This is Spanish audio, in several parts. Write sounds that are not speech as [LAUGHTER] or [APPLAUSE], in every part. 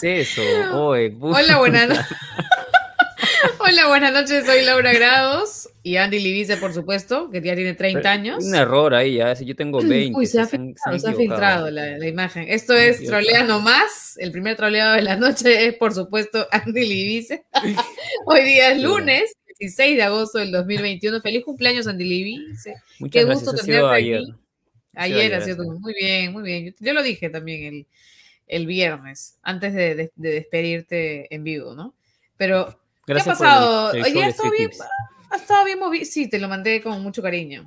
¿Qué es eso? Oye, [LAUGHS] Hola, buenas [LAUGHS] noches. Hola, buenas noches. Soy Laura Grados y Andy Libice, por supuesto, que ya tiene 30 años. Un error ahí, ya. Si yo tengo 20. Uy, se ha filtrado, se ha filtrado la, la, imagen. Esto es Trolea Nomás. El primer troleado de la noche es, por supuesto, Andy Libice. [LAUGHS] Hoy día es lunes, 16 de agosto del 2021. Feliz cumpleaños, Andy Libice. Muchas Qué gracias. gusto Ha sido tenerte ayer. aquí. Ayer ha ayer, sido sí. muy bien, muy bien. Yo, yo lo dije también el, el viernes, antes de, de- de despedirte en vivo, ¿no? Pero, Gracias ¿qué ha pasado? por el- el Hoy día ha estado bien, Street ha estado bien movido. Sí, te lo mandé con mucho cariño.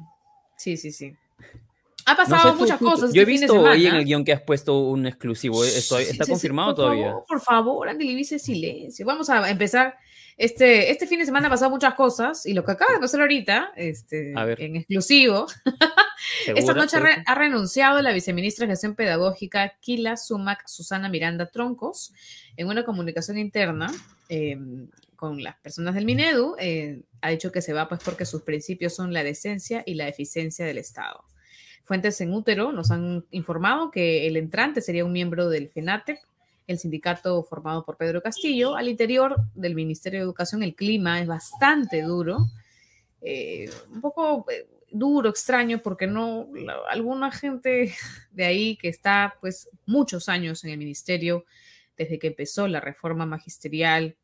Sí, sí, sí. Ha. No pasado sé, muchas tú- cosas. Yo he este visto hoy en el guion que has puesto un exclusivo. ¿Esto- Sí, ¿Está sí, sí, confirmado por todavía? Favor, por favor, Andy Libice, silencio. Vamos a empezar. Este, este fin de semana han pasado muchas cosas y lo que acaba de pasar ahorita, este, en exclusivo, [LAUGHS] esta noche ha, ¿Puede re- ha renunciado la viceministra de Gestión Pedagógica Kila Sumac Susana Miranda Troncos en una comunicación interna eh, con las personas del Minedu. eh, ha dicho que se va pues porque sus principios son la decencia y la eficiencia del Estado. Fuentes en útero nos han informado que el entrante sería un miembro del FENATEP, el sindicato formado por Pedro Castillo. Al interior del Ministerio de Educación el clima es bastante duro, eh, un poco eh, duro, extraño, porque no, alguna gente de ahí que está pues muchos años en el ministerio, desde que empezó la reforma magisterial,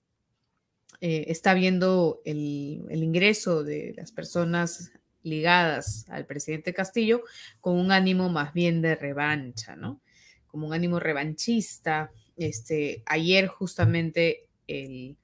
eh, está viendo el ingreso de las personas ligadas al presidente Castillo con un ánimo más bien de revancha, ¿no? Como un ánimo revanchista. Este, ayer justamente el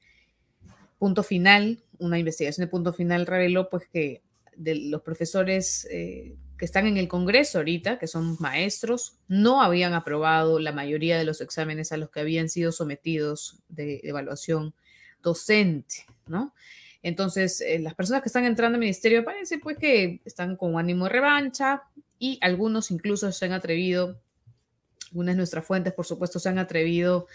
punto final, una investigación de punto final reveló pues que de los profesores eh, que están en el Congreso ahorita, que son maestros, no habían aprobado la mayoría de los exámenes a los que habían sido sometidos de evaluación docente, ¿no? Entonces, eh, las personas que están entrando al ministerio parece pues que están con ánimo de revancha y algunos incluso se han atrevido, algunas de nuestras fuentes, por supuesto, se han atrevido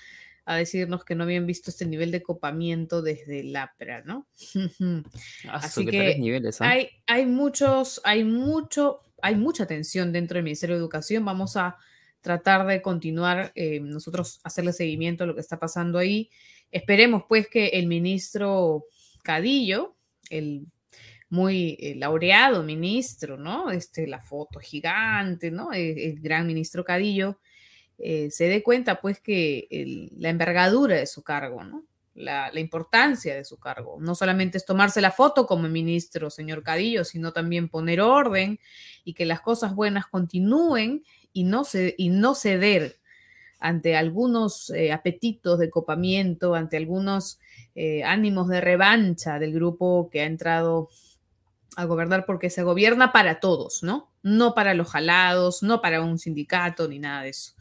a decirnos que no habían visto este nivel de copamiento desde el APRA, ¿no? [LAUGHS] Ah, Así que niveles, ¿ah? hay, hay muchos, hay mucho, hay mucha tensión dentro del Ministerio de Educación. Vamos a tratar de continuar eh, nosotros hacerle seguimiento a lo que está pasando ahí. Esperemos pues que el ministro Cadillo, el muy eh, laureado ministro, ¿no? Este, la foto gigante, ¿no? El, el gran ministro Cadillo eh, se dé cuenta pues que la envergadura de su cargo, ¿no? La, la importancia de su cargo. No solamente es tomarse la foto como ministro, señor Cadillo, sino también poner orden y que las cosas buenas continúen y no, y no ceder ante algunos eh, apetitos de copamiento, ante algunos eh, ánimos de revancha del grupo que ha entrado a gobernar porque se gobierna para todos, ¿no? No para los jalados, no para un sindicato ni nada de eso.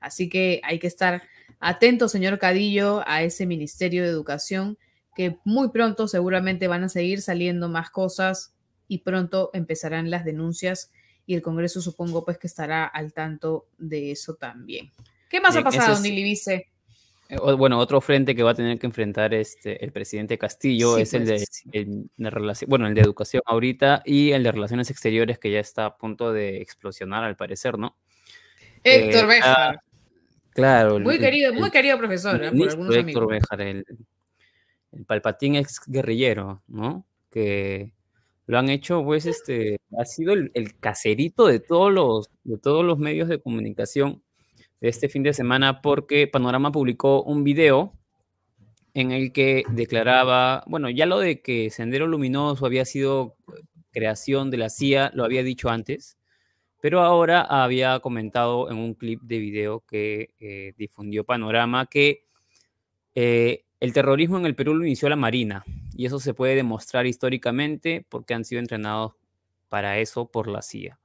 Así que hay que estar atento, señor Cadillo, a ese Ministerio de Educación, que muy pronto seguramente van a seguir saliendo más cosas y pronto empezarán las denuncias y el Congreso supongo pues que estará al tanto de eso también. ¿Qué más Bien, ha pasado, es- Nili Vice? Eh, Bueno, otro frente que va a tener que enfrentar este, el presidente Castillo Sí, es el de, pues. el de relación, bueno, el de educación ahorita y el de relaciones exteriores que ya está a punto de explosionar al parecer, ¿no? Héctor Eh, Béjar. Claro. el- Muy el- querido, el muy querido profesor, ¿eh? por algunos Héctor amigos. Béjar, el, el palpatín ex guerrillero, ¿no? Que lo han hecho, pues, este, ha sido el, el caserito de todos los, de todos los medios de comunicación este fin de semana, porque Panorama publicó un video en el que declaraba, bueno, ya lo de que Sendero Luminoso había sido creación de la CIA, lo había dicho antes, pero ahora había comentado en un clip de video que eh, difundió Panorama que eh, el terrorismo en el Perú lo inició la Marina y eso se puede demostrar históricamente porque han sido entrenados para eso por la CIA.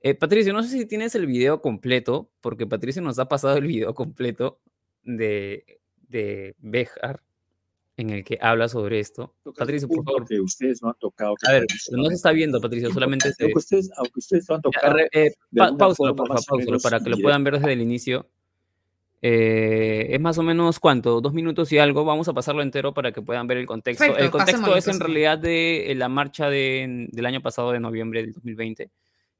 Eh, Patricio, no sé si tienes el video completo, porque Patricio nos ha pasado el video completo de, de Bejar en el que habla sobre esto. Patricio, por favor. que ustedes no han tocado. A ver, no se está viendo, Patricio, solamente se... Aunque ustedes, aunque ustedes lo han tocado, eh, pa- forma por favor, para que lo puedan ver desde el inicio. Eh, es más o menos, ¿cuánto? Dos minutos y algo. Vamos a pasarlo entero para que puedan ver el contexto. Perfecto, el contexto es en pasémoslo. realidad de eh, la marcha de, del año pasado, de noviembre del 2020,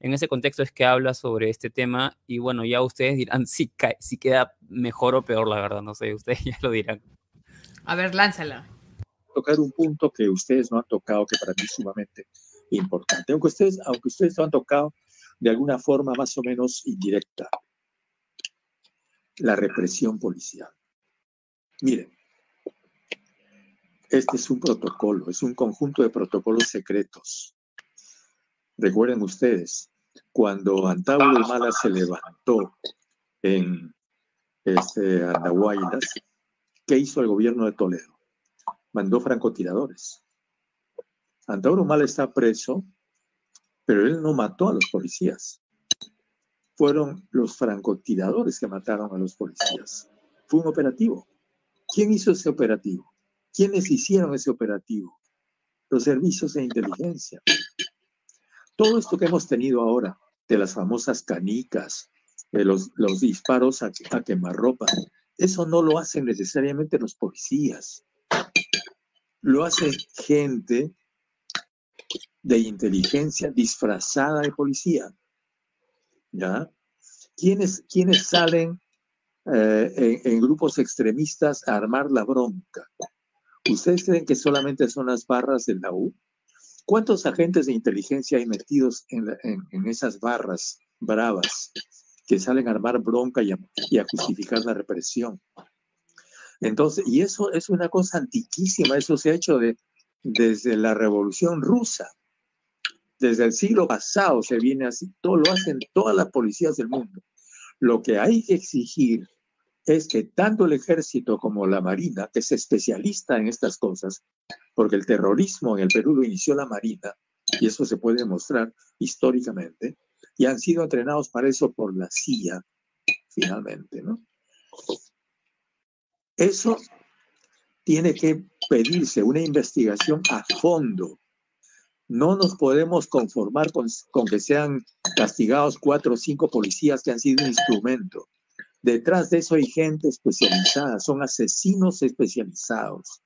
En ese contexto es que habla sobre este tema y bueno, ya ustedes dirán [LAUGHS] si, si queda mejor o peor, la verdad, no sé, ustedes [LAUGHS] ya lo dirán. A ver, lánzala. Tocar un punto que ustedes no han tocado, que para mí es sumamente importante, aunque ustedes, aunque ustedes lo han tocado de alguna forma más o menos indirecta, la represión policial. Miren, este es un protocolo, es un conjunto de protocolos secretos. Recuerden ustedes, cuando Antauro Mala se levantó en este, Andahuaylas, ¿qué hizo el gobierno de Toledo? Mandó francotiradores. Antauro Mala está preso, pero él no mató a los policías. Fueron los francotiradores que mataron a los policías. Fue un operativo. ¿Quién hizo ese operativo? ¿Quiénes hicieron ese operativo? Los servicios de inteligencia. Todo esto que hemos tenido ahora, de las famosas canicas, de los, disparos a, quemarropa, eso no lo hacen necesariamente los policías. Lo hace gente de inteligencia disfrazada de policía. ¿Ya? ¿Quiénes, salen eh, en, grupos extremistas a armar la bronca? ¿Ustedes creen que solamente son las barras del la U? ¿Cuántos agentes de inteligencia hay metidos en, esas barras bravas que salen a armar bronca y a, justificar la represión? Entonces, y eso es una cosa antiquísima, eso se ha hecho de, desde la Revolución Rusa. Desde el siglo pasado se viene así, todo lo hacen todas las policías del mundo. Lo que hay que exigir es que tanto el ejército como la marina, que es especialista en estas cosas, porque el terrorismo en el Perú lo inició la marina, y eso se puede demostrar históricamente, y han sido entrenados para eso por la CIA, finalmente, ¿no? Eso tiene que pedirse una investigación a fondo. No nos podemos conformar con, con que sean castigados cuatro o cinco policías que han sido un instrumento Detrás de eso hay gente especializada, son asesinos especializados.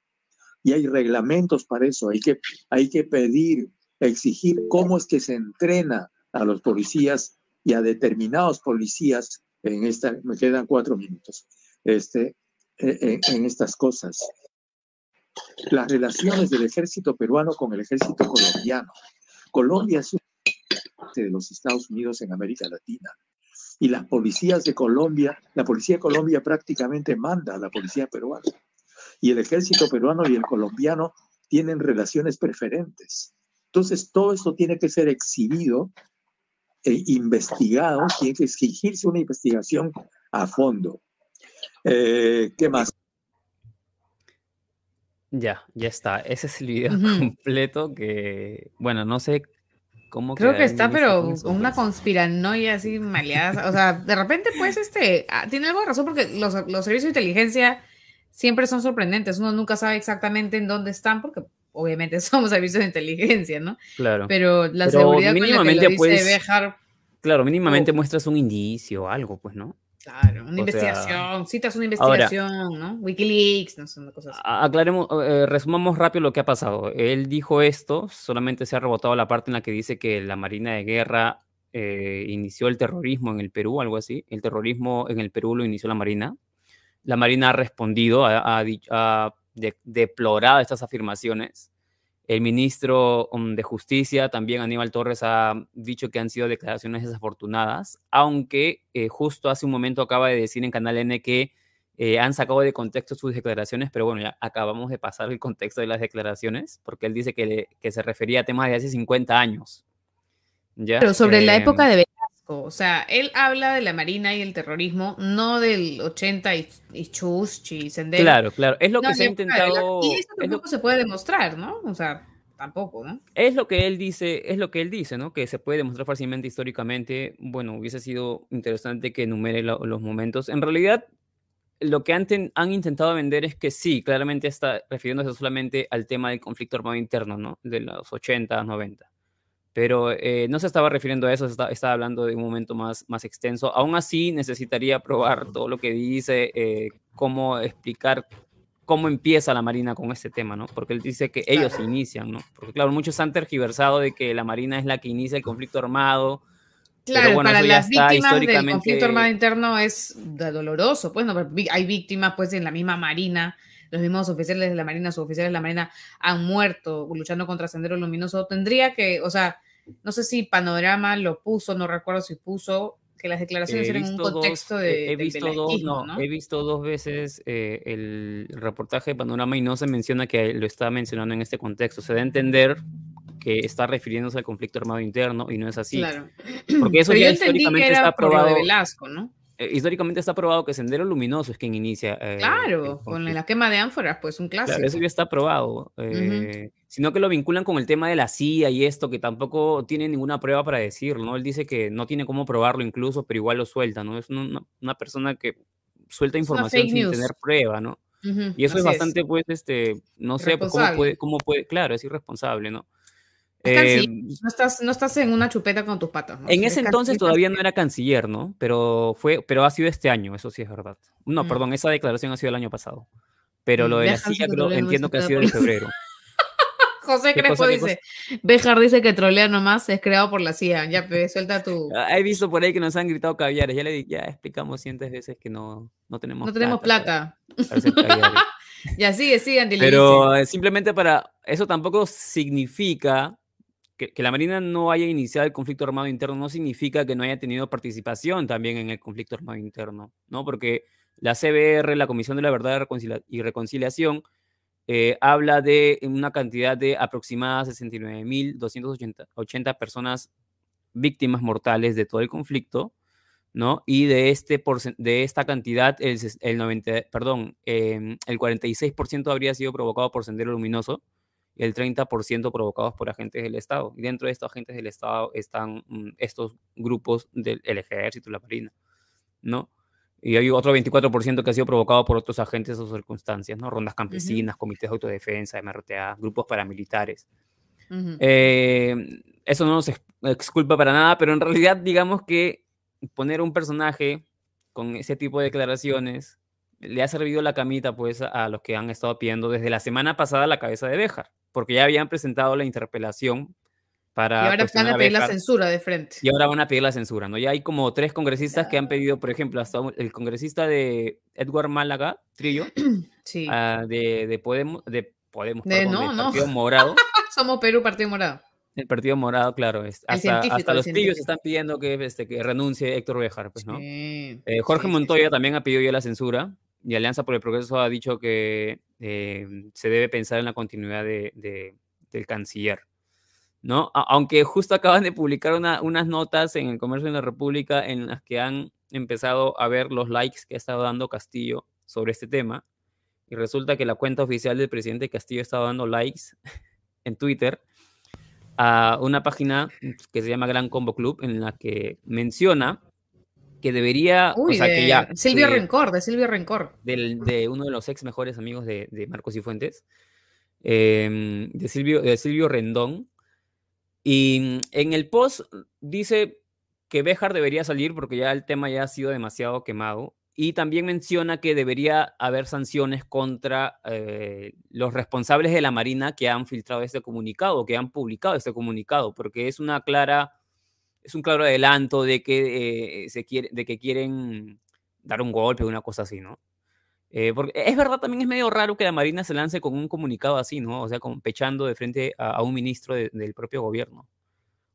Y hay reglamentos para eso, hay que, hay que pedir, exigir cómo es que se entrena a los policías y a determinados policías en esta, me quedan cuatro minutos, este, en, en estas cosas. Las relaciones del ejército peruano con el ejército colombiano. Colombia es de los Estados Unidos en América Latina y las policías de Colombia, la policía de Colombia prácticamente manda a la policía peruana. Y el ejército peruano y el colombiano tienen relaciones preferentes. Entonces, todo esto tiene que ser exhibido e investigado, tiene que exigirse una investigación a fondo. Eh, ¿Qué más? Ya, ya está. Ese es el video completo que, bueno, no sé Creo que está, pero una conspiranoia así maleada. O sea, de repente, pues, este, ah, tiene algo de razón porque los, los, servicios de inteligencia siempre son sorprendentes. Uno nunca sabe exactamente en dónde están porque obviamente [LAUGHS] somos servicios de inteligencia, ¿no? Claro. Pero la seguridad mínimamente, con la que lo Claro, mínimamente muestras un indicio, algo, pues, ¿no? Claro, una investigación, citas una investigación, ¿no? Wikileaks, no sé, cosas así. Aclaremos, eh, resumamos rápido lo que ha pasado. Él dijo esto, solamente se ha rebotado la parte en la que dice que la Marina de Guerra eh, inició el terrorismo en el Perú, algo así. El terrorismo en el Perú lo inició la Marina. La Marina ha respondido, ha, ha deplorado estas afirmaciones el ministro um, de Justicia, también Aníbal Torres, ha dicho que han sido declaraciones desafortunadas, aunque eh, justo hace un momento acaba de decir en Canal N que eh, han sacado de contexto sus declaraciones, pero bueno, ya acabamos de pasar el contexto de las declaraciones, porque él dice que, que se refería a temas de hace 50 años. ¿ya? Pero sobre la em, época de o sea, él habla de la Marina y el terrorismo, no del 80 y, y y Sendero. Claro, claro. Es lo que se ha intentado. Y eso tampoco se puede demostrar, ¿no? O sea, tampoco, ¿no? Es lo que él dice, es lo que él dice, ¿no? Que se puede demostrar fácilmente históricamente. Bueno, hubiese sido interesante que enumere los momentos. En realidad, lo que han, han, intentado vender es que sí, claramente está refiriéndose solamente al tema del conflicto armado interno, ¿no? De los 80, 90 pero eh, no se estaba refiriendo a eso, estaba hablando de un momento más, más extenso. Aún así, necesitaría probar todo lo que dice, eh, cómo explicar cómo empieza la Marina con este tema, ¿no? Porque él dice que ellos inician, ¿no? Porque claro, muchos han tergiversado de que la Marina es la que inicia el conflicto armado, Claro, para las víctimas del conflicto armado interno es doloroso, pues no, hay víctimas pues en la misma Marina, los mismos oficiales de la Marina, oficiales de la Marina han muerto luchando contra Sendero Luminoso. Tendría que, o sea, no sé si Panorama lo puso, no recuerdo si puso que las declaraciones eran en un contexto de, he visto dos, no, He visto dos veces eh, el reportaje de Panorama y no se menciona que lo está mencionando en este contexto. Se da a entender que está refiriéndose al conflicto armado interno y no es así. Claro. Porque eso ya históricamente está probado. Velasco, ¿no? Eh, históricamente está probado que Sendero Luminoso es quien inicia. Eh, claro, con la quema de ánforas, pues un clásico. Claro, eso ya está probado. Eh, sino que lo vinculan con el tema de la CIA y esto, que tampoco tiene ninguna prueba para decirlo, ¿no? Él dice que no tiene cómo probarlo incluso, pero igual lo suelta, ¿no? Es una, persona que suelta información sin tener prueba, ¿no? Y eso es bastante, pues, este, no sé, pues, cómo puede, cómo puede, claro, es irresponsable, ¿no? Eh, no, estás, no estás en una chupeta con tus patas. En ese entonces todavía no era canciller, ¿no? Pero, fue, pero ha sido este año, eso sí es verdad. No, mm. perdón, esa declaración ha sido el año pasado. Pero lo de la CIA creo, entiendo que ha sido de febrero. [LAUGHS] José Crespo dice, Bejar dice que trolea nomás es creado por la CIA. Ya, suelta tu... [LAUGHS] Ah, he visto por ahí que nos han gritado caviares. Ya le ya explicamos cientos veces que no, no tenemos No tenemos plata. [LAUGHS] ya sigue, sigue, Pero eh, simplemente para... Eso tampoco significa que, la Marina no haya iniciado el conflicto armado interno no significa que no haya tenido participación también en el conflicto armado interno, ¿no? Porque la CBR, la Comisión de la Verdad y Reconciliación, eh, habla de una cantidad de aproximadamente 69.280 personas víctimas mortales de todo el conflicto, ¿no? Y de, este de esta cantidad, el, el 90, perdón, em, el 46% habría sido provocado por Sendero Luminoso, y el 30% provocados por agentes del Estado. Y dentro de estos agentes del Estado están mm, estos grupos del ejército, la marina, ¿no? Y hay otro 24% que ha sido provocado por otros agentes o circunstancias, ¿no? Rondas campesinas, comités de autodefensa, MRTA, grupos paramilitares. Eh, eso no nos exculpa para nada, pero en realidad digamos que poner un personaje con ese tipo de declaraciones le ha servido la camita pues a los que han estado pidiendo desde la semana pasada la cabeza de Béjar porque ya habían presentado la interpelación para... Y ahora van a pedir la censura de frente. Y ahora van a pedir la censura, ¿no? Ya hay como tres congresistas que han pedido, por ejemplo, hasta el congresista de Edward Málaga, Trillo, [CLEARS THROAT] sí. Ah, de, de, Podemos, de Podemos, de, no, no. Partido Morado. [LAUGHS] Somos Perú, Partido Morado. El Partido Morado, claro. Es, hasta, hasta los trillos están pidiendo que, este, que renuncie Héctor Bejar, pues, ¿no? Eh, Jorge Montoya también ha pedido ya la censura y Alianza por el Progreso ha dicho que eh, se debe pensar en la continuidad de, del canciller. ¿no? aunque justo acaban de publicar unas notas en el Comercio de la República en las que han empezado a ver los likes que ha estado dando Castillo sobre este tema. Y resulta que la cuenta oficial del presidente Castillo ha estado dando likes [LAUGHS] en Twitter a una página que se llama Gran Combo Club, en la que menciona que debería, o sea, que ya... Silvio Rencor, de Silvio Rencor. de uno de los ex mejores amigos de, Marcos y Fuentes, em, de, Silvio, de Silvio Rendón. Y en el post dice que Béjar debería salir porque ya el tema ya ha sido demasiado quemado. Y también menciona que debería haber sanciones contra eh, los responsables de la Marina que han filtrado este comunicado, que han publicado este comunicado, porque es una clara es un claro adelanto de que, eh, se quiere, de que quieren dar un golpe o una cosa así, ¿no? Eh, porque es verdad, también es medio raro que la Marina se lance con un comunicado así, ¿no? O sea, como pechando de frente a, un ministro del propio gobierno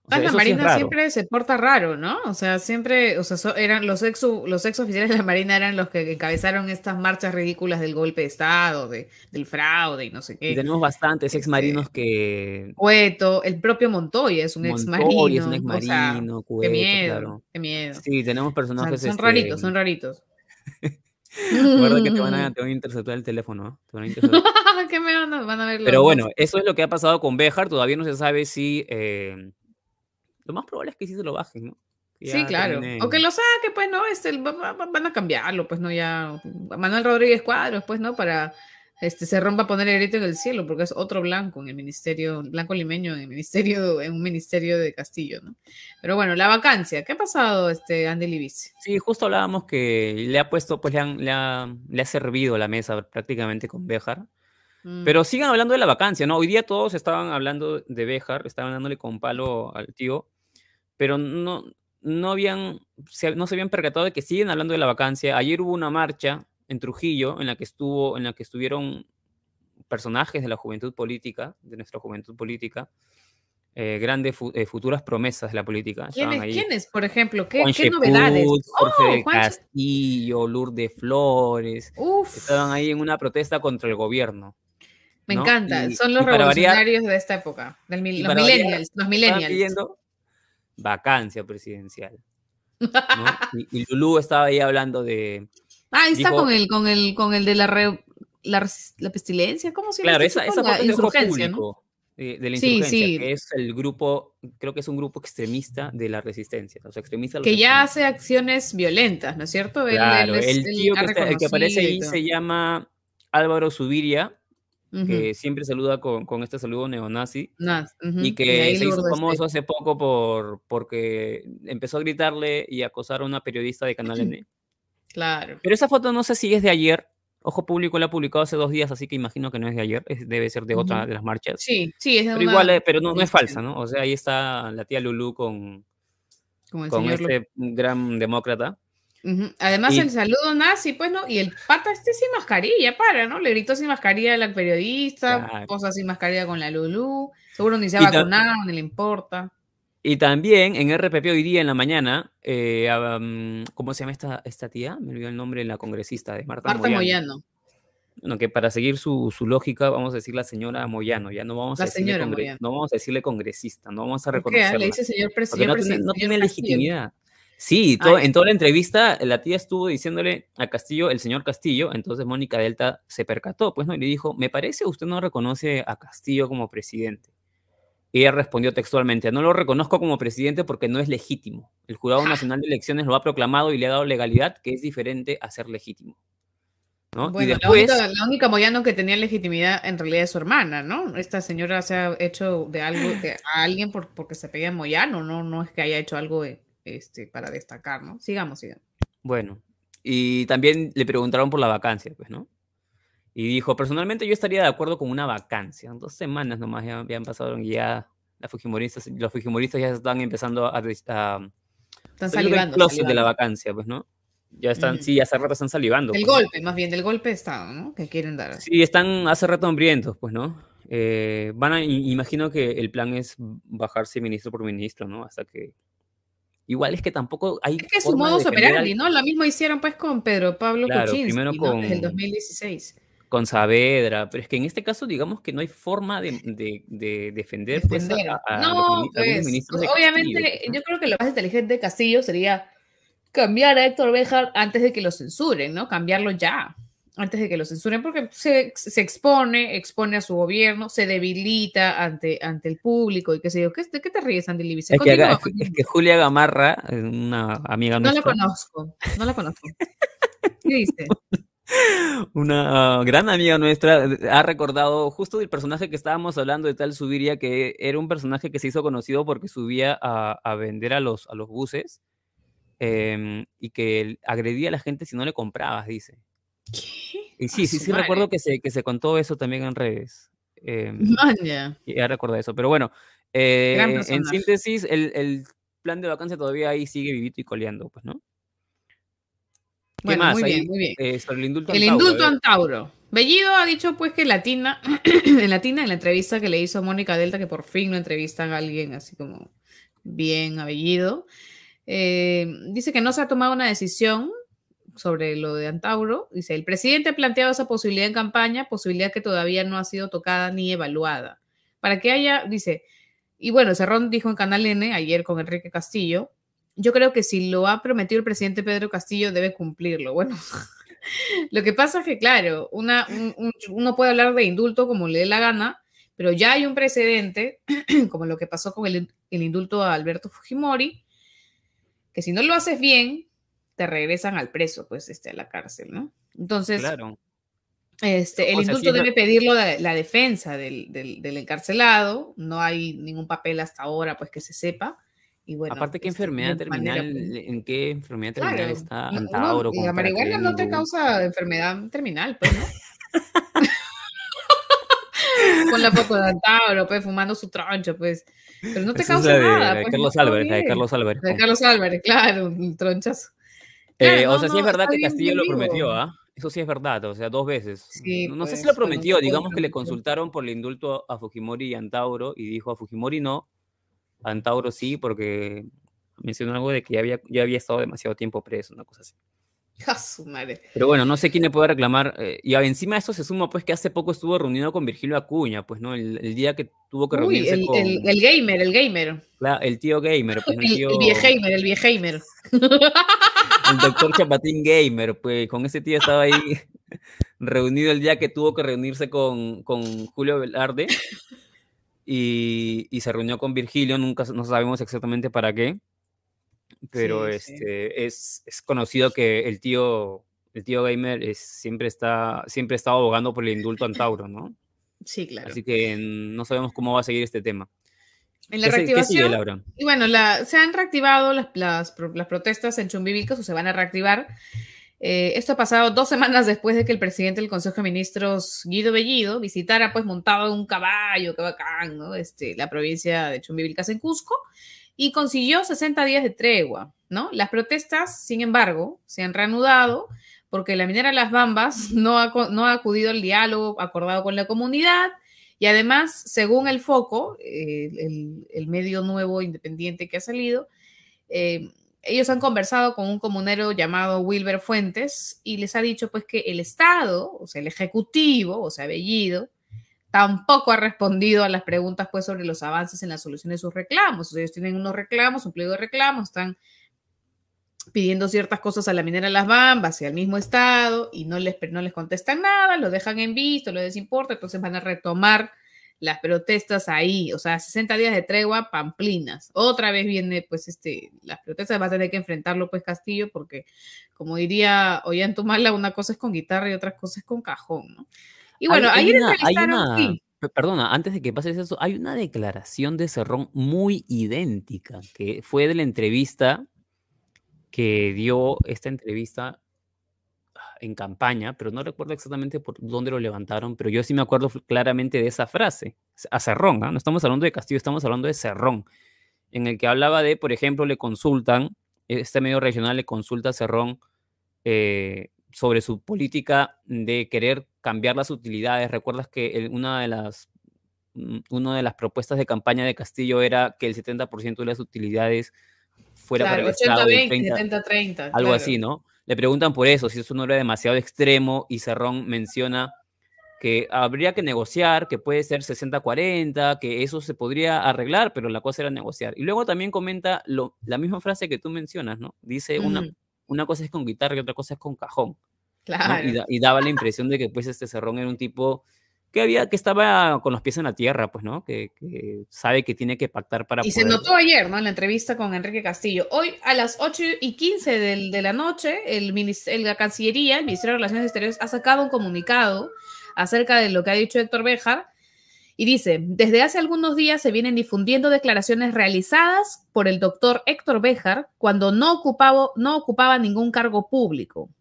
la Marina siempre se porta raro, ¿no? O sea, siempre, o sea, eran los ex, los ex oficiales de la Marina eran los que encabezaron estas marchas ridículas del golpe de Estado, de, del fraude y no sé qué. tenemos bastantes ex marinos este, que. Cueto, el propio Montoya es un ex marino. es un ex marino, qué miedo, qué miedo. Sí, tenemos personajes. son raritos, son raritos. [LAUGHS] Recuerda que te van, a, [LAUGHS] te van, a, interceptar el teléfono, ¿no? [LAUGHS] ¿Qué me van a, van a ver Pero bueno, eso es lo que ha pasado con Bejar. Todavía no se sabe si. Eh, lo más probable es que sí se lo bajen, ¿no? sí, claro. O que lo saque, pues, ¿no? Este, van a cambiarlo, pues, ¿no? Ya. Manuel Rodríguez Cuadros, pues, ¿no? Para este, se rompa a poner el grito en el cielo, porque es otro blanco en el ministerio, blanco limeño en el ministerio, en un ministerio de Castillo, ¿no? Pero bueno, la vacancia, ¿qué ha pasado, este, Andy Libis? Sí, justo hablábamos que le ha puesto, pues le, le, ha, le ha servido la mesa prácticamente con Béjar Mm. Pero sigan hablando de la vacancia, ¿no? Hoy día todos estaban hablando de Béjar, estaban dándole con palo al tío, pero no, no habían, se, no se habían percatado de que siguen hablando de la vacancia. Ayer hubo una marcha en Trujillo en la que estuvo, en la que estuvieron personajes de la juventud política, de nuestra juventud política, eh, grandes eh, futuras promesas de la política. ¿Quiénes, ¿quiénes por ejemplo? ¿Qué, ¿qué novedades? Jorge oh, Castillo, Lourdes Flores. Estaban ahí en una protesta contra el gobierno. Me encanta, son los revolucionarios de esta época, los millennials. los millennials. Vacancia presidencial. [LAUGHS] y, Lulú estaba ahí hablando de. Ah, está con el, con el, con el de la, la, la, pestilencia, ¿cómo se llama? Claro, esa, esa parte insurgencia, público, de, de, la insurgencia, que es el grupo, creo que es un grupo extremista de la resistencia, Que ya hace acciones violentas, ¿no es cierto? Claro, el tío que, el que aparece ahí se llama Álvaro Subiria, que siempre saluda con, con, este saludo neonazi, y que se hizo famoso hace poco por, porque empezó a gritarle y acosar a una periodista de Canal [LAUGHS] N. Claro. Pero esa foto no sé si es de ayer, Ojo Público la ha publicado hace dos días, así que imagino que no es de ayer, debe ser de otra de las marchas. Sí, sí, es de Pero igual, eh, pero no, no, es falsa, ¿no? O sea, ahí está la tía Lulu con, con este gran demócrata. Además, el saludo nazi, pues, ¿no? Y el pata este sin mascarilla, para, ¿no? Le gritó sin mascarilla a la periodista, cosas sin mascarilla con la Lulu, seguro ni se ha vacunado, ni le importa. Y también en RPP hoy día en la mañana, eh, ¿cómo se llama esta, esta tía? Me olvidó el nombre de la congresista, de Marta, Marta Moyano. Bueno, que para seguir su, su, lógica, vamos a decir la señora Moyano, ya no vamos, a decirle, no vamos a decirle congresista, no vamos a reconocerla. Le dice señor presidente. No, tiene, legitimidad. Sí, en toda la entrevista la tía estuvo diciéndole a Castillo, el señor Castillo, entonces Mónica Delta se percató, pues no, y le dijo, me parece usted no reconoce a Castillo como presidente. Y ella respondió textualmente, no lo reconozco como presidente porque no es legítimo. El Jurado Nacional de Elecciones lo ha proclamado y le ha dado legalidad, que es diferente a ser legítimo. ¿no? Bueno, y después, la, única, Moyano que tenía legitimidad en realidad es su hermana, ¿no? Esta señora se ha hecho de algo a alguien por, porque se pega Moyano, ¿no? No es que haya hecho algo este, para destacar, ¿no? Sigamos, sigamos. Bueno, y también le preguntaron por la vacancia, pues, ¿no? Y dijo, personalmente yo estaría de acuerdo con una vacancia. Dos semanas nomás ya habían pasado y ya los fujimoristas, los fujimoristas ya están empezando a... a están salivando. de la vacancia, pues, ¿no? Ya están, sí, hace rato están salivando. El pues, golpe, más bien, del golpe de Estado, ¿no? Que quieren dar. Sí, están hace rato hambrientos, pues, ¿no? Eh, van a, imagino que el plan es bajarse ministro por ministro, ¿no? Hasta que Igual es que tampoco hay. Es que es su modo operandi, ¿no? Lo mismo hicieron pues con Pedro Pablo claro, primero con, desde el 2016 con Saavedra, pero es que en este caso digamos que no hay forma de, defender, pues, a, no, pues, Obviamente, yo creo que lo más inteligente de Castillo sería cambiar a Héctor Bejar antes de que lo censuren, ¿no? Cambiarlo ya, antes de que lo censuren, porque se, expone, expone a su gobierno, se debilita ante, ante el público y qué sé yo. ¿Qué, ¿De qué te ríes, Andy Libby? Es, que, Julia Gamarra, una amiga nuestra. No la conozco, no la conozco. ¿Qué dice? [LAUGHS] Una gran amiga nuestra eh, ha recordado justo del personaje que estábamos hablando de tal Subiria, que era un personaje que se hizo conocido porque subía a, vender a los, a los buses em, y que agredía a la gente si no le comprabas, dice. ¿Qué? Y sí, sí, sí, recuerdo que se, que se contó eso también en redes. Eh, [LAUGHS] ya recuerdo eso, pero bueno, eh, en síntesis, el, el plan de vacancia todavía ahí sigue vivito y coleando, pues, ¿no? bueno, muy bien, muy bien. Eh, el indulto, el indulto Antauro. Bellido ha dicho pues que Latina, [CLEARS THROAT] en Latina, en la entrevista que le hizo a Mónica Delta, que por fin no entrevistan a alguien así como bien abellido, eh, dice que no se ha tomado una decisión sobre lo de Antauro. Dice, el presidente ha planteado esa posibilidad en campaña, posibilidad que todavía no ha sido tocada ni evaluada. Para que haya, dice, y bueno, Cerrón dijo en Canal N ayer con Enrique Castillo, yo creo que si lo ha prometido el presidente Pedro Castillo, debe cumplirlo. Bueno, [LAUGHS] lo que pasa es que, claro, una, uno puede hablar de indulto como le dé la gana, pero ya hay un precedente, [CLEARS THROAT] como lo que pasó con el, indulto a Alberto Fujimori, que si no lo haces bien, te regresan al preso, pues, este, a la cárcel, ¿no? Entonces, claro. este, el indulto debe pedirlo la, la defensa del, del, del, encarcelado, no hay ningún papel hasta ahora, pues, que se sepa. Aparte, ¿qué enfermedad terminal, en qué enfermedad terminal está Antauro? la marihuana no te causa enfermedad terminal, pues, ¿no? [LAUGHS] con la foto de Antauro, pues, fumando su troncho, pues. Pero no te causa de, nada. de pues, Carlos no, Álvarez, de. Carlos Álvarez. De Carlos Álvarez, claro, un tronchazo. Eh, Claro, o no, sea, sí es verdad que Castillo lo prometió, ¿ah? Eso sí es verdad, o sea, dos veces. Sí, no, sé si pues, lo prometió, digamos que le consultaron por el indulto a Fujimori y Antauro y dijo a Fujimori no, a Antauro sí, porque mencionó algo de que ya había, ya había estado demasiado tiempo preso, una cosa así. [LAUGHS] A su madre. Pero bueno, no sé quién le puede reclamar. eh, y encima de esto se suma, pues, que hace poco estuvo reunido con Virgilio Acuña, pues, ¿no? El, el día que tuvo que Uy, reunirse el, con el, el gamer, el gamer. la- el tío gamer, pues, [LAUGHS] el, tío, el viejamer, el. [LAUGHS] el doctor Chapatín gamer, pues, con ese tío estaba ahí [LAUGHS] reunido el día que tuvo que reunirse con, con Julio Velarde y, y se reunió con Virgilio, nunca no sabemos exactamente para qué, pero Sí, sí. este, es, es conocido que el tío, el tío gamer es, siempre, está, siempre está abogando por el indulto a Antauro, ¿no? Sí, claro. Así que no sabemos cómo va a seguir este tema. En la ¿Qué, se- qué sigue, reactivación, Laura? y bueno, la, se han reactivado las, las, pro- las protestas en Chumbivicas o se van a reactivar. Eh, esto ha pasado dos semanas después de que el presidente del Consejo de Ministros, Guido Bellido, visitara pues montado en un caballo, qué bacán, ¿no? Este, la provincia de Chumbivilcas en Cusco y consiguió 60 días de tregua, ¿no? Las protestas, sin embargo, se han reanudado porque la minera Las Bambas no ha, no ha acudido al diálogo acordado con la comunidad y además, según el Foco, el, el medio nuevo independiente que ha salido, eh, ellos han conversado con un comunero llamado Wilber Fuentes y les ha dicho pues que el Estado, o sea, el Ejecutivo, o sea, Bellido, tampoco ha respondido a las preguntas pues sobre los avances en la solución de sus reclamos. O sea, ellos tienen unos reclamos, un pliego de reclamos, están pidiendo ciertas cosas a la minera Las Bambas y al mismo Estado y no les, no les contestan nada, lo dejan en visto, lo les importa, entonces van a retomar las protestas ahí, o sea, 60 días de tregua, pamplinas. Otra vez viene, pues, este, las protestas va a tener que enfrentarlo, pues, Castillo, porque, como diría Ollantumala, una cosa es con guitarra y otra cosa es con cajón, ¿no? Y bueno, Hay- hay ayer hay una- Pe- Perdona, antes de que pases eso, hay una declaración de Cerrón muy idéntica, que fue de la entrevista que dio esta entrevista en campaña, pero no recuerdo exactamente por dónde lo levantaron, pero yo sí me acuerdo claramente de esa frase, a Cerrón, ¿ah? no estamos hablando de Castillo, estamos hablando de Cerrón, en el que hablaba de, por ejemplo, le consultan, este medio regional le consulta a Cerrón eh, sobre su política de querer cambiar las utilidades. Recuerdas que una de las mm, una de las propuestas de campaña de Castillo era que el 70% de las utilidades fuera para el Estado y el 80-20, 30 70-30. algo claro. así, ¿no? Le preguntan por eso, si eso no era demasiado extremo, y Cerrón menciona que habría que negociar, que puede ser 60-40, que eso se podría arreglar, pero la cosa era negociar. Y luego también comenta lo, la misma frase que tú mencionas, ¿no? Dice una, una cosa es con guitarra y otra cosa es con cajón. ¿no? Claro. Y, da- y daba la impresión de que pues este Cerrón era un tipo que había, que estaba con los pies en la tierra, pues, ¿no? Que, que sabe que tiene que pactar para Y se notó ayer, ¿no? En la entrevista con Enrique Castillo. Hoy a las 8 y 15 del- de la noche, el, el- la Cancillería, el Ministerio de Relaciones Exteriores, ha sacado un comunicado acerca de lo que ha dicho Héctor Béjar y dice, desde hace algunos días se vienen difundiendo declaraciones realizadas por el doctor Héctor Béjar cuando no ocupaba, no ocupaba ningún cargo público.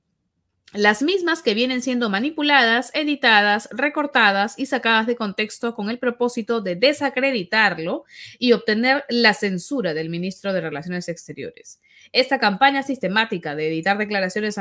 Las mismas que vienen siendo manipuladas, editadas, recortadas y sacadas de contexto con el propósito de desacreditarlo y obtener la censura del ministro de Relaciones Exteriores. Esta campaña sistemática de editar declaraciones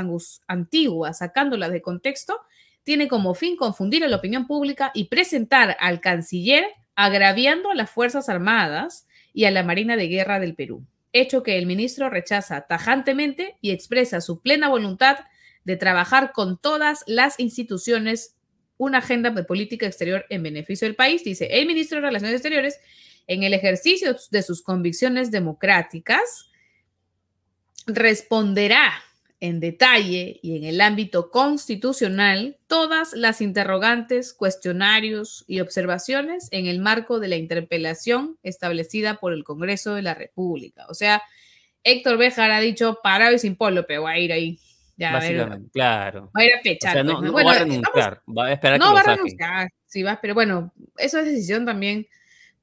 antiguas sacándolas de contexto tiene como fin confundir a la opinión pública y presentar al canciller agraviando a las Fuerzas Armadas y a la Marina de Guerra del Perú, hecho que el ministro rechaza tajantemente y expresa su plena voluntad de trabajar con todas las instituciones una agenda de política exterior en beneficio del país, dice el ministro de Relaciones Exteriores, en el ejercicio de sus convicciones democráticas, responderá en detalle y en el ámbito constitucional todas las interrogantes, cuestionarios y observaciones en el marco de la interpelación establecida por el Congreso de la República. O sea, Héctor Béjar ha dicho parado y sin polo, pero va a ir ahí. Ya, a ver, Básicamente, claro. va a ir a O pechar. sea, pues, no, ¿no? no Bueno, va a vamos- renunciar, va a esperar no que va a renunciar, sí va, pero bueno, eso es decisión también.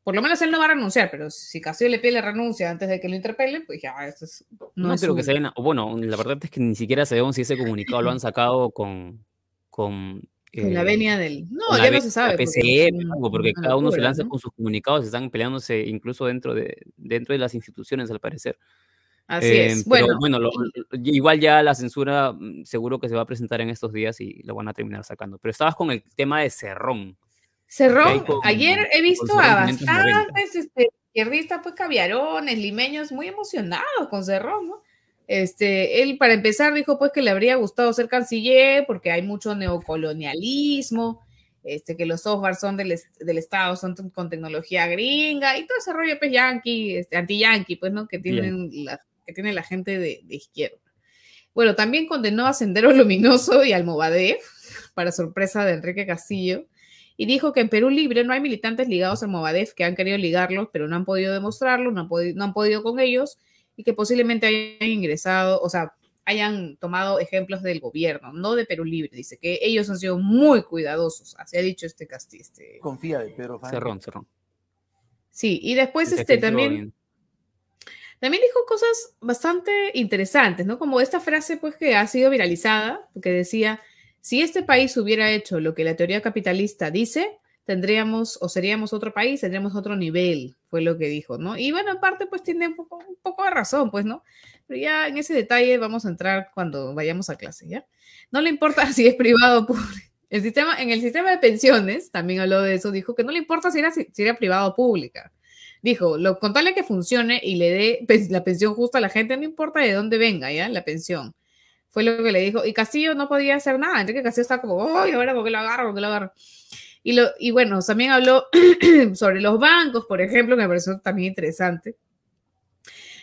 Por lo menos él no va a renunciar, pero si Castillo le pide la renuncia antes de que lo interpelen, pues ya, eso es, no, No, es creo que se den, bueno, la verdad es que ni siquiera sabemos si ese comunicado lo han [LAUGHS] sacado con, con la eh, venia del. No, ya no se sabe. porque PCM, porque cada uno se lanza con sus comunicados, están peleándose incluso dentro de, dentro de las instituciones, al parecer. Así Eh, es. pero Bueno, bueno, lo- igual ya la censura mm, seguro que se va a presentar en estos días y lo van a terminar sacando. Pero estabas con el tema de Cerrón. Cerrón, con- ayer he visto a 590. bastantes este, izquierdistas, pues caviarones, limeños, muy emocionados con Cerrón, ¿no? Este, él, para empezar, dijo pues que le habría gustado ser canciller porque hay mucho neocolonialismo, este, que los software son del, del Estado, son con tecnología gringa y todo ese rollo pues yankee, este, anti-yankee, pues, ¿no? Que tienen la, que tiene la gente de, de izquierda. Bueno, también condenó a Sendero Luminoso y al Movadef, para sorpresa de Enrique Castillo, y dijo que en Perú Libre no hay militantes ligados al Movadef que han querido ligarlos, pero no han podido demostrarlo, no han, podi- no han podido con ellos, y que posiblemente hayan ingresado, o sea, hayan tomado ejemplos del gobierno, no de Perú Libre. Dice que ellos han sido muy cuidadosos, así ha dicho este Castillo. Este, Confía de Pedro. Cerrón, Cerrón. sí, y después este, también bien. También dijo cosas bastante interesantes, ¿no? Como esta frase, pues, que ha sido viralizada, que decía, si este país hubiera hecho lo que la teoría capitalista dice, tendríamos o seríamos otro país, tendríamos otro nivel, fue lo que dijo, ¿no? Y bueno, en parte, pues, tiene un poco, un de razón, pues, ¿no? Pero ya en ese detalle vamos a entrar cuando vayamos a clase, ¿ya? No le importa [LAUGHS] si es privado o público. El sistema, en el sistema de pensiones, también habló de eso, dijo que no le importa si era, si era privado o pública. Dijo, lo, con tal de que funcione y le dé la pensión justa a la gente, no importa de dónde venga, ¿ya? La pensión. Fue lo que le dijo. Y Castillo no podía hacer nada. Enrique Castillo está como, ¡ay, ahora por qué lo agarro, por qué lo agarro! Y, lo, y bueno, también habló [CLEARS THROAT] sobre los bancos, por ejemplo, que me pareció también interesante.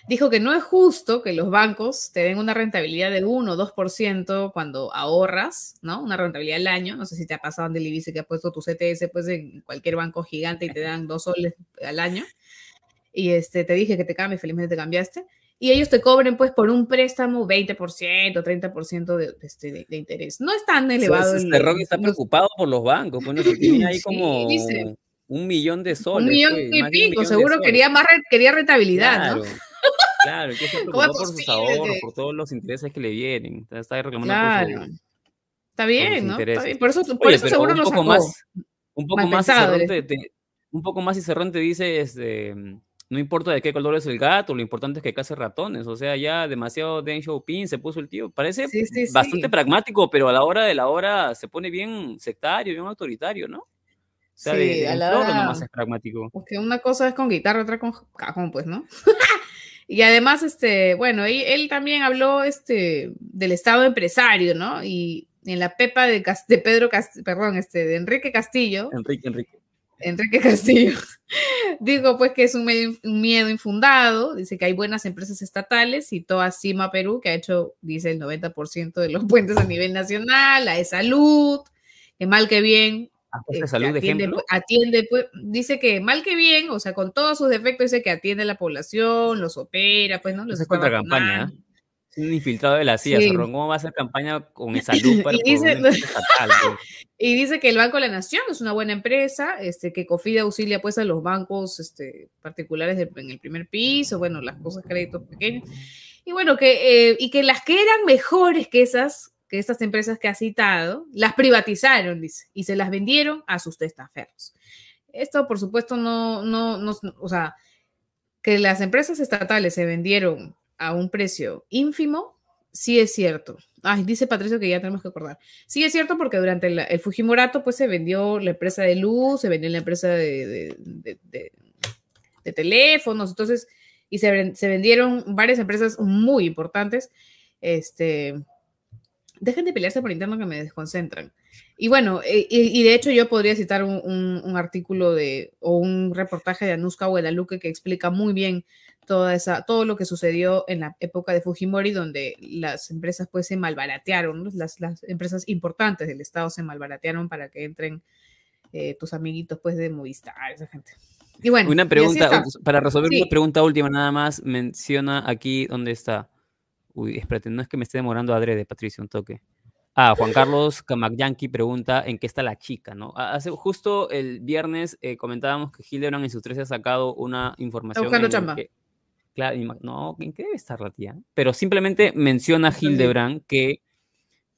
Dijo que no es justo que los bancos te den una rentabilidad de 1 o 2% cuando ahorras, ¿no? Una rentabilidad al año. No sé si te ha pasado donde le dice que ha puesto tu CTS pues, en cualquier banco gigante y te dan 2 soles al año. Y este, te dije que te cambies, felizmente te cambiaste. Y ellos te cobren pues por un préstamo 20%, 30% de, este, de, de interés. No es tan elevado. Entonces, el- Cerrón está preocupado por los bancos. Bueno, si tiene ahí [LAUGHS] Sí, como dice. un millón de soles. un millón pues, y pico, seguro quería más quería rentabilidad, ¿no? Claro, que está [LAUGHS] ¿Cómo es preocupado por sus ahorros, por todos los intereses que le vienen. Está- reclamando Claro. por su, Está bien, ¿no? Está bien. Por eso, por Oye, eso seguro un lo poco sacó. más, un poco Mal más pensado, te, te- un poco más y Cerrón te dice, este, no importa de qué color es el gato, lo importante es que case ratones. O sea, ya demasiado Deng Xiaoping se puso el tío. Parece Sí, sí, bastante sí. pragmático, pero a la hora de la hora se pone bien sectario, bien autoritario, ¿no? O sea, de, Sí, de a en la hora- nomás es pragmático. Porque una cosa es con guitarra, otra con cajón, pues, ¿no? [LAUGHS] y además, este, bueno, él, él también habló este, del Estado empresario, ¿no? Y en la pepa de, de Pedro Castillo, perdón, este, de Enrique Castillo, Enrique, Enrique. Enrique Castillo, [LAUGHS] dijo pues que es un, medio- un miedo infundado, dice que hay buenas empresas estatales y toda Cima Perú, que ha hecho, dice, el 90% de los puentes a nivel nacional, la de salud, que mal que bien, ¿Has puesto este, salud de atiende, ejemplo? pues, atiende, pues, dice que mal que bien, o sea, con todos sus defectos, dice que atiende a la población, los opera, pues, ¿no? Los es contra campaña. Es un infiltrado de la CIA, Sí. ¿Cómo va a hacer campaña con [LAUGHS] salud para Y dice- estatal, pues? [LAUGHS] Y dice que el Banco de la Nación es una buena empresa, este, que Cofide auxilia pues a los bancos este, particulares de- en el primer piso, bueno, las cosas créditos pequeños. Y bueno, que, eh, y que las que eran mejores que esas, que estas empresas que ha citado, las privatizaron, dice, y se las vendieron a sus testaferros. Esto, por supuesto, no, no, no, o sea, que las empresas estatales se vendieron a un precio ínfimo, sí es cierto. Ay, dice Patricio que ya tenemos que acordar. Sí, es cierto, porque durante el, Fujimorato, pues se vendió la empresa de luz, se vendió la empresa de, de- de- de- teléfonos, entonces, y se, se vendieron varias empresas muy importantes. Este, dejen de pelearse por interno que me desconcentran. Y bueno, eh, y, y de hecho yo podría citar un, un- un artículo de, o un reportaje de Anuska Guadalupe que explica muy bien toda esa, todo lo que sucedió en la época de Fujimori, donde las empresas pues se malbaratearon, ¿no? las, las empresas importantes del Estado se malbaratearon para que entren eh, tus amiguitos pues de Movistar, esa gente. Y bueno, Una pregunta, está. para resolver Sí. una pregunta última nada más, menciona aquí dónde está. Uy, espérate, no es que me esté demorando adrede, Patricio, un toque. Ah, Juan Carlos Camakyanqui pregunta en qué está la chica, ¿no? Ha- Hace, justo el viernes eh, comentábamos que Hildebrand en sus 13 ha sacado una información. buscando chamba. que- claro, no, ¿en qué debe estar la tía? Pero simplemente menciona. Hildebrand que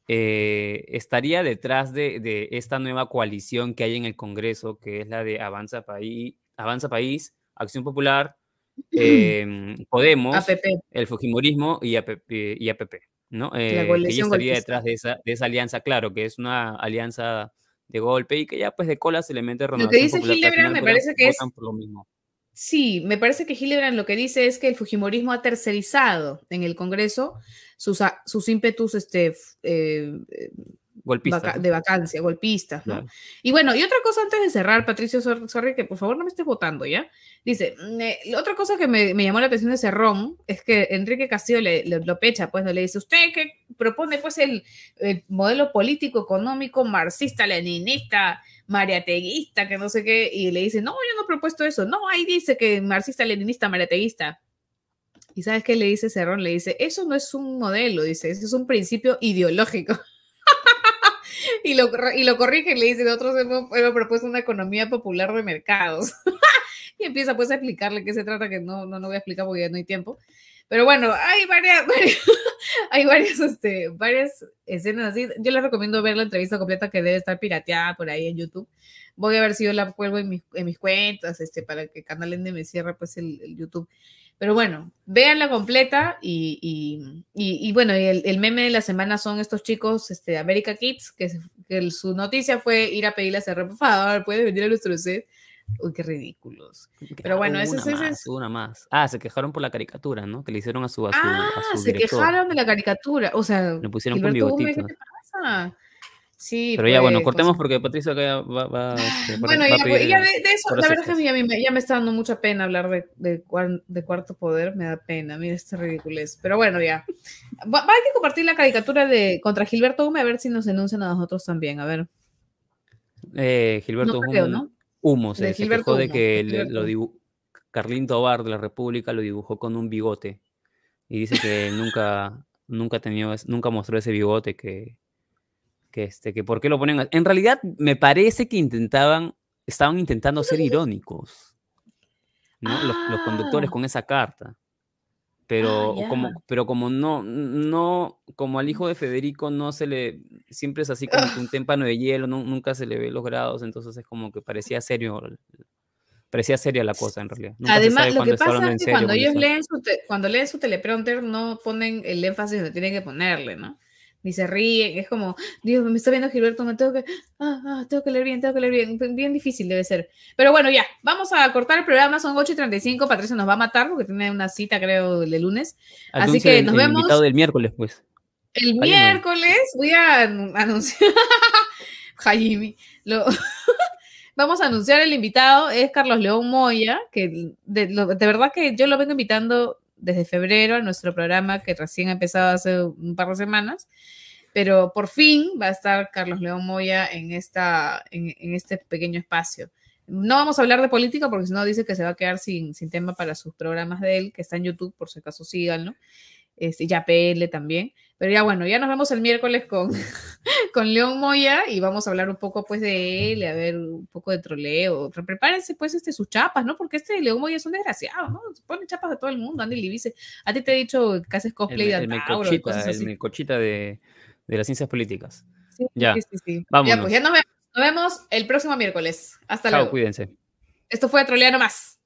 eh, estaría detrás de, de esta nueva coalición que hay en el Congreso, que es la de Avanza País, Avanza País Acción Popular, [CLEARS THROAT] em, Podemos, APP. el Fujimorismo y APP, y APP, ¿no? Eh, que ella estaría detrás de esa, de esa alianza, claro, que es una alianza de golpe y que ya pues de cola se le mete Lo que dice Hildebrand me parece que es lo mismo. Sí, me parece que Hildebrand lo que dice es que el Fujimorismo ha tercerizado en el Congreso sus, sus ímpetus este, f- eh, Golpistas, vaca- de vacancia, golpistas, ¿no? Claro. Y bueno, y otra cosa antes de cerrar, Patricio, sor- sorry, que por favor no me estés votando, ¿ya? Dice, mm, eh, otra cosa que me, me llamó la atención de Cerrón es que Enrique Castillo le, le- lo pecha, pues, ¿no? le dice, usted que propone, pues, el, el modelo político, económico, marxista, leninista, mariateguista, que no sé qué, y le dice, no, yo no he propuesto eso, no, ahí dice que marxista, leninista, mariateguista. ¿Y sabes qué le dice Cerrón? Le dice, eso no es un modelo, dice, eso es un principio ideológico. [LAUGHS] y, lo, y lo corrige y le dice, nosotros hemos, hemos propuesto una economía popular de mercados. [LAUGHS] y empieza pues a explicarle qué se trata, que no, no, no voy a explicar porque ya no hay tiempo. Pero bueno, hay [LAUGHS] varias, hay varias, este, varias escenas así. Yo les recomiendo ver la entrevista completa que debe estar pirateada por ahí en YouTube. Voy a ver si yo la cuelgo en mis, en mis cuentas, este, para que Canal Ende me cierre pues el YouTube. Pero bueno, véanla completa y, y, y- y bueno, y el, el meme de la semana son estos chicos, este, America Kids, que, se- que su noticia fue ir a pedirle a CR, por favor, puede venir a nuestro set. Uy, qué ridículos. Pero bueno, una es- es- una más. Ah, se quejaron por la caricatura, ¿no? Que le hicieron a su, a su, a Ah, su se director. quejaron de la caricatura. O sea, Le pusieron con Gilberto Gómez, bigotito. ¿qué te pasa? Sí, Pero ya, bueno, pues, cortemos pues, porque Patricio acá va, va, este, Bueno, va ya, pues, pedir ya el- de, de eso, la verdad que a mí ya me, ya me está dando mucha pena hablar de, de, cuar- de cuarto poder, me da pena, mira esta ridiculez. Pero bueno, ya. Va, va, hay que compartir la caricatura de contra Gilberto Gómez a ver si nos denuncian a nosotros también, a ver. Eh, Gilberto No creo, un ¿no? humo, se, De se Gilberto quejó de que le- lo dibu- Carlín Tobar de la República lo dibujó con un bigote y dice que nunca, nunca, es- nunca mostró ese bigote que, que, este, que por qué lo ponen. En realidad me parece que intentaban, estaban intentando ser irónicos, ¿no? Los, los conductores Ah. con esa carta. Pero ya. como, pero como no, no, como al hijo de Federico no se le, siempre es así como que un témpano de hielo, nu- nunca se le ve los grados, entonces es como que parecía serio, parecía seria la cosa en realidad. Nunca Además, lo que pasa es que cuando ellos leen su, te- cuando leen su teleprompter no ponen el énfasis donde tienen que ponerle, ¿no? Ni se ríen, es como, Dios, me está viendo Gilberto, me tengo que, ah, ah, tengo que leer bien, tengo que leer bien, bien difícil debe ser. Pero bueno, ya, vamos a cortar el programa, son 8 y 35, Patricia nos va a matar porque tiene una cita, creo, el de lunes. Así que el- nos el vemos. invitado del miércoles, pues. El Jaime. miércoles voy a anu- anunciar, [LAUGHS] Jaime, lo- [LAUGHS] vamos a anunciar el invitado, es Carlos León Moya, que de verdad que yo lo vengo invitando desde febrero nuestro programa que recién ha empezado hace un par de semanas, pero por fin va a estar Carlos León Moya en, esta, en, este pequeño espacio. No vamos a hablar de política porque si no dice que se va a quedar sin, sin tema para sus programas de él, que está en YouTube, por si acaso síganlo. Este, ya PL también. Pero ya bueno, ya nos vemos el miércoles con, [LAUGHS] con León Moya y vamos a hablar un poco pues de él, a ver un poco de troleo. Pero Prepárense pues este, sus chapas, ¿no? Porque este León Moya es un desgraciado, ¿no? Se pone chapas de todo el mundo, Andy Libice. A ti te he dicho que haces El, cosplay de Antauro, y el melcochita de, de las ciencias políticas. Sí, Ya, sí, sí, sí. Ya, vámonos. pues ya nos vemos. Nos vemos el próximo miércoles. Hasta Chao, luego. cuídense. Esto fue Troleano Más.